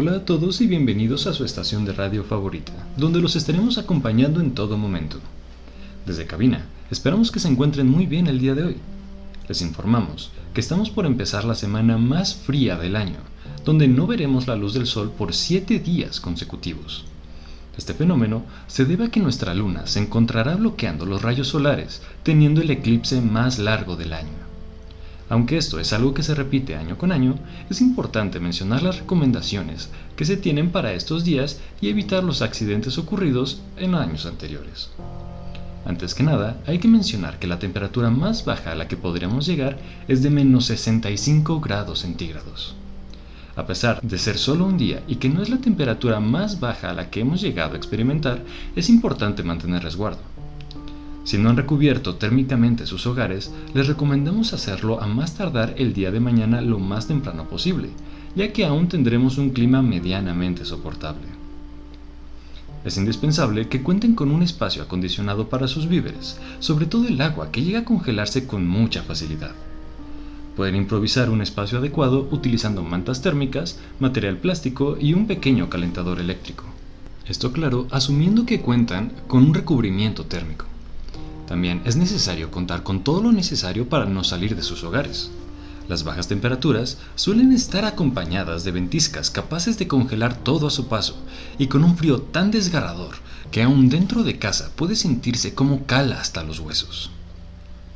Hola a todos y bienvenidos a su estación de radio favorita, donde los estaremos acompañando en todo momento. Desde cabina, esperamos que se encuentren muy bien el día de hoy. Les informamos que estamos por empezar la semana más fría del año, donde no veremos la luz del sol por 7 días consecutivos. Este fenómeno se debe a que nuestra luna se encontrará bloqueando los rayos solares, teniendo el eclipse más largo del año. Aunque esto es algo que se repite año con año, es importante mencionar las recomendaciones que se tienen para estos días y evitar los accidentes ocurridos en años anteriores. Antes que nada, hay que mencionar que la temperatura más baja a la que podríamos llegar es de menos 65 grados centígrados. A pesar de ser solo un día y que no es la temperatura más baja a la que hemos llegado a experimentar, es importante mantener resguardo. Si no han recubierto térmicamente sus hogares, les recomendamos hacerlo a más tardar el día de mañana lo más temprano posible, ya que aún tendremos un clima medianamente soportable. Es indispensable que cuenten con un espacio acondicionado para sus víveres, sobre todo el agua que llega a congelarse con mucha facilidad. Pueden improvisar un espacio adecuado utilizando mantas térmicas, material plástico y un pequeño calentador eléctrico. Esto claro, asumiendo que cuentan con un recubrimiento térmico. También es necesario contar con todo lo necesario para no salir de sus hogares. Las bajas temperaturas suelen estar acompañadas de ventiscas capaces de congelar todo a su paso y con un frío tan desgarrador que aún dentro de casa puede sentirse como cala hasta los huesos.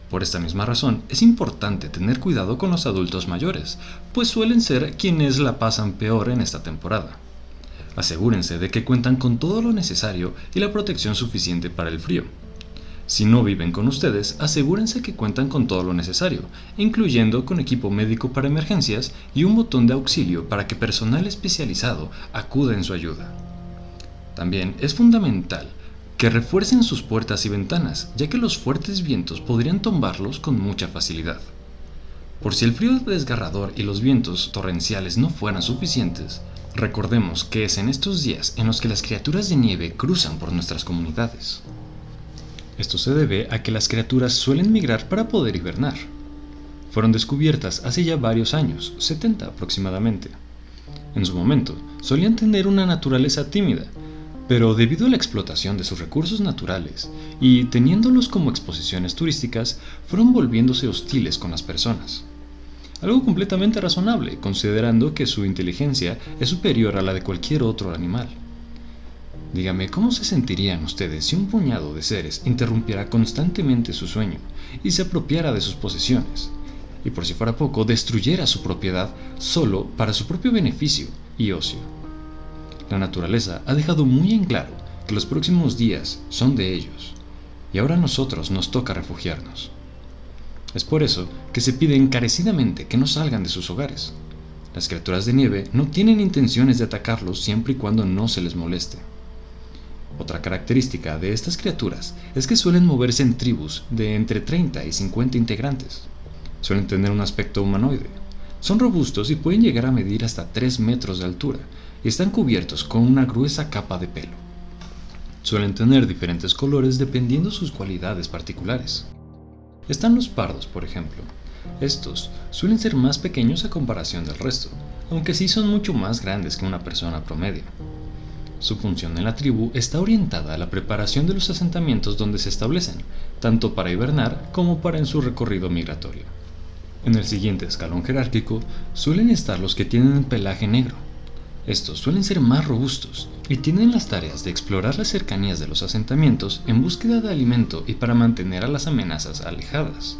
Por esta misma razón es importante tener cuidado con los adultos mayores, pues suelen ser quienes la pasan peor en esta temporada. Asegúrense de que cuentan con todo lo necesario y la protección suficiente para el frío si no viven con ustedes, asegúrense que cuentan con todo lo necesario, incluyendo con equipo médico para emergencias y un botón de auxilio para que personal especializado acuda en su ayuda. También es fundamental que refuercen sus puertas y ventanas, ya que los fuertes vientos podrían tumbarlos con mucha facilidad. Por si el frío desgarrador y los vientos torrenciales no fueran suficientes, recordemos que es en estos días en los que las criaturas de nieve cruzan por nuestras comunidades. Esto se debe a que las criaturas suelen migrar para poder hibernar. Fueron descubiertas hace ya varios años, 70 aproximadamente. En su momento, solían tener una naturaleza tímida, pero debido a la explotación de sus recursos naturales y teniéndolos como exposiciones turísticas, fueron volviéndose hostiles con las personas. Algo completamente razonable, considerando que su inteligencia es superior a la de cualquier otro animal. Dígame, ¿cómo se sentirían ustedes si un puñado de seres interrumpiera constantemente su sueño y se apropiara de sus posesiones? Y por si fuera poco, destruyera su propiedad solo para su propio beneficio y ocio. La naturaleza ha dejado muy en claro que los próximos días son de ellos, y ahora a nosotros nos toca refugiarnos. Es por eso que se pide encarecidamente que no salgan de sus hogares. Las criaturas de nieve no tienen intenciones de atacarlos siempre y cuando no se les moleste. Otra característica de estas criaturas es que suelen moverse en tribus de entre 30 y 50 integrantes. Suelen tener un aspecto humanoide. Son robustos y pueden llegar a medir hasta 3 metros de altura y están cubiertos con una gruesa capa de pelo. Suelen tener diferentes colores dependiendo sus cualidades particulares. Están los pardos, por ejemplo. Estos suelen ser más pequeños a comparación del resto, aunque sí son mucho más grandes que una persona promedio. Su función en la tribu está orientada a la preparación de los asentamientos donde se establecen, tanto para hibernar como para en su recorrido migratorio. En el siguiente escalón jerárquico suelen estar los que tienen pelaje negro. Estos suelen ser más robustos y tienen las tareas de explorar las cercanías de los asentamientos en búsqueda de alimento y para mantener a las amenazas alejadas.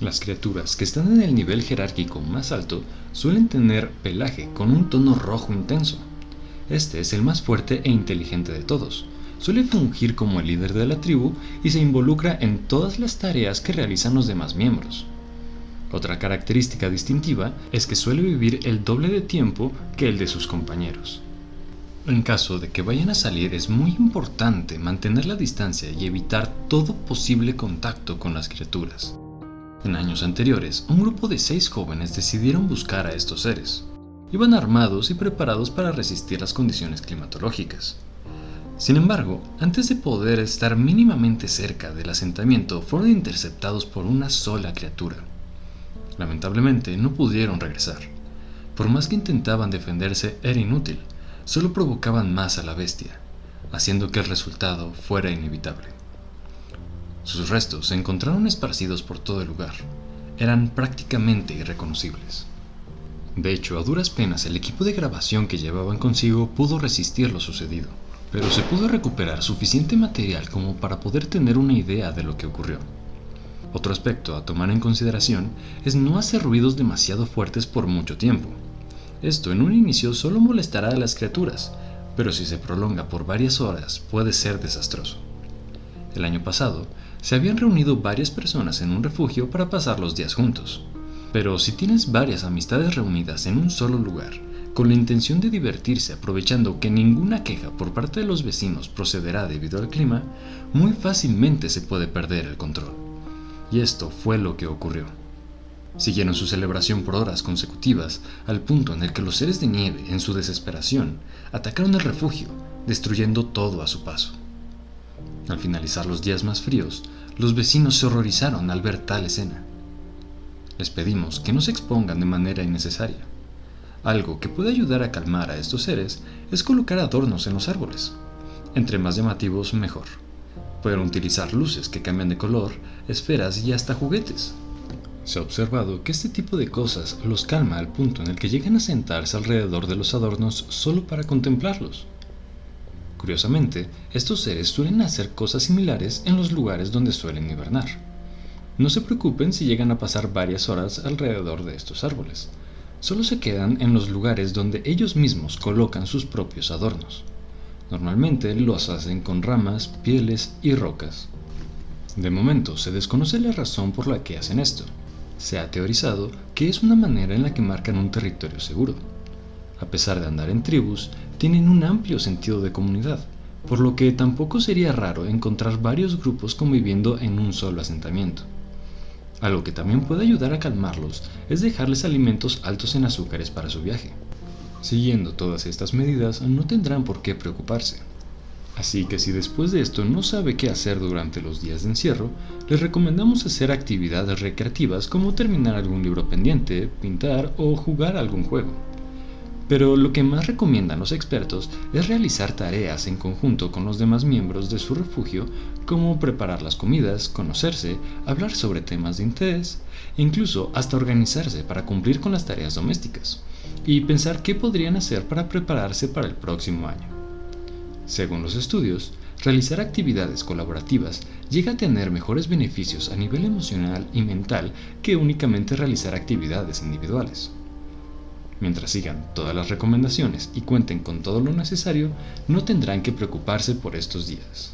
Las criaturas que están en el nivel jerárquico más alto suelen tener pelaje con un tono rojo intenso, este es el más fuerte e inteligente de todos. Suele fungir como el líder de la tribu y se involucra en todas las tareas que realizan los demás miembros. Otra característica distintiva es que suele vivir el doble de tiempo que el de sus compañeros. En caso de que vayan a salir es muy importante mantener la distancia y evitar todo posible contacto con las criaturas. En años anteriores, un grupo de seis jóvenes decidieron buscar a estos seres iban armados y preparados para resistir las condiciones climatológicas. Sin embargo, antes de poder estar mínimamente cerca del asentamiento, fueron interceptados por una sola criatura. Lamentablemente, no pudieron regresar. Por más que intentaban defenderse, era inútil, solo provocaban más a la bestia, haciendo que el resultado fuera inevitable. Sus restos se encontraron esparcidos por todo el lugar. Eran prácticamente irreconocibles. De hecho, a duras penas el equipo de grabación que llevaban consigo pudo resistir lo sucedido, pero se pudo recuperar suficiente material como para poder tener una idea de lo que ocurrió. Otro aspecto a tomar en consideración es no hacer ruidos demasiado fuertes por mucho tiempo. Esto en un inicio solo molestará a las criaturas, pero si se prolonga por varias horas puede ser desastroso. El año pasado, se habían reunido varias personas en un refugio para pasar los días juntos. Pero si tienes varias amistades reunidas en un solo lugar, con la intención de divertirse aprovechando que ninguna queja por parte de los vecinos procederá debido al clima, muy fácilmente se puede perder el control. Y esto fue lo que ocurrió. Siguieron su celebración por horas consecutivas, al punto en el que los seres de nieve, en su desesperación, atacaron el refugio, destruyendo todo a su paso. Al finalizar los días más fríos, los vecinos se horrorizaron al ver tal escena. Les pedimos que no se expongan de manera innecesaria. Algo que puede ayudar a calmar a estos seres es colocar adornos en los árboles. Entre más llamativos, mejor. Pueden utilizar luces que cambian de color, esferas y hasta juguetes. Se ha observado que este tipo de cosas los calma al punto en el que llegan a sentarse alrededor de los adornos solo para contemplarlos. Curiosamente, estos seres suelen hacer cosas similares en los lugares donde suelen hibernar. No se preocupen si llegan a pasar varias horas alrededor de estos árboles. Solo se quedan en los lugares donde ellos mismos colocan sus propios adornos. Normalmente los hacen con ramas, pieles y rocas. De momento se desconoce la razón por la que hacen esto. Se ha teorizado que es una manera en la que marcan un territorio seguro. A pesar de andar en tribus, tienen un amplio sentido de comunidad, por lo que tampoco sería raro encontrar varios grupos conviviendo en un solo asentamiento. Algo que también puede ayudar a calmarlos es dejarles alimentos altos en azúcares para su viaje. Siguiendo todas estas medidas no tendrán por qué preocuparse. Así que si después de esto no sabe qué hacer durante los días de encierro, les recomendamos hacer actividades recreativas como terminar algún libro pendiente, pintar o jugar algún juego. Pero lo que más recomiendan los expertos es realizar tareas en conjunto con los demás miembros de su refugio, como preparar las comidas, conocerse, hablar sobre temas de interés, incluso hasta organizarse para cumplir con las tareas domésticas, y pensar qué podrían hacer para prepararse para el próximo año. Según los estudios, realizar actividades colaborativas llega a tener mejores beneficios a nivel emocional y mental que únicamente realizar actividades individuales. Mientras sigan todas las recomendaciones y cuenten con todo lo necesario, no tendrán que preocuparse por estos días.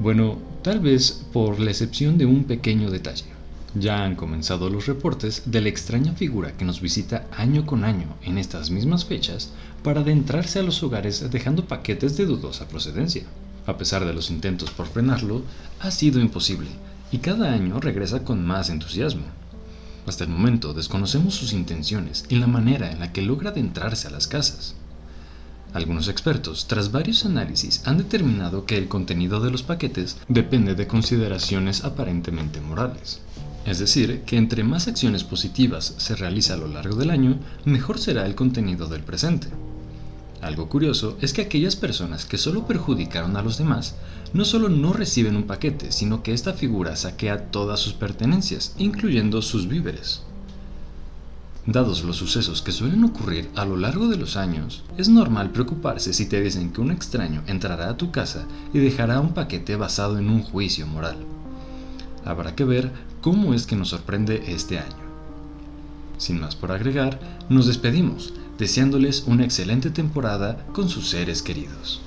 Bueno, tal vez por la excepción de un pequeño detalle. Ya han comenzado los reportes de la extraña figura que nos visita año con año en estas mismas fechas para adentrarse a los hogares dejando paquetes de dudosa procedencia. A pesar de los intentos por frenarlo, ha sido imposible y cada año regresa con más entusiasmo. Hasta el momento desconocemos sus intenciones y la manera en la que logra adentrarse a las casas. Algunos expertos, tras varios análisis, han determinado que el contenido de los paquetes depende de consideraciones aparentemente morales. Es decir, que entre más acciones positivas se realiza a lo largo del año, mejor será el contenido del presente. Algo curioso es que aquellas personas que solo perjudicaron a los demás no solo no reciben un paquete, sino que esta figura saquea todas sus pertenencias, incluyendo sus víveres. Dados los sucesos que suelen ocurrir a lo largo de los años, es normal preocuparse si te dicen que un extraño entrará a tu casa y dejará un paquete basado en un juicio moral. Habrá que ver cómo es que nos sorprende este año. Sin más por agregar, nos despedimos deseándoles una excelente temporada con sus seres queridos.